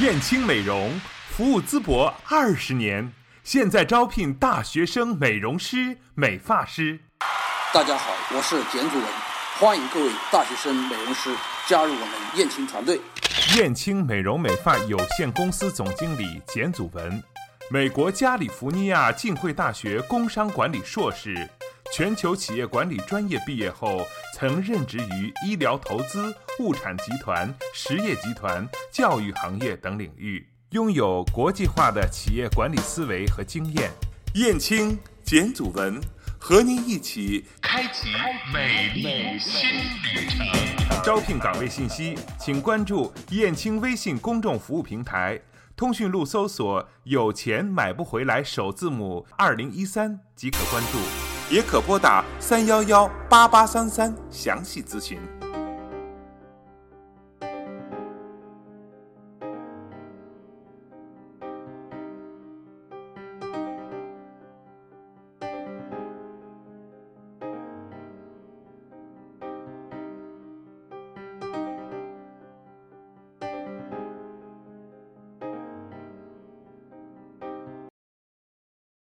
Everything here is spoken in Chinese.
燕青美容服务淄博二十年，现在招聘大学生美容师、美发师。大家好，我是简祖文，欢迎各位大学生美容师加入我们燕青团队。燕青美容美发有限公司总经理简祖文，美国加利福尼亚浸会大学工商管理硕士，全球企业管理专业毕业后，曾任职于医疗投资、物产集团、实业集团、教育行业等领域，拥有国际化的企业管理思维和经验。燕青简祖文和您一起开启美丽新旅程。招聘岗位信息，请关注燕青微信公众服务平台，通讯录搜索“有钱买不回来”首字母二零一三即可关注，也可拨打三幺幺八八三三详细咨询。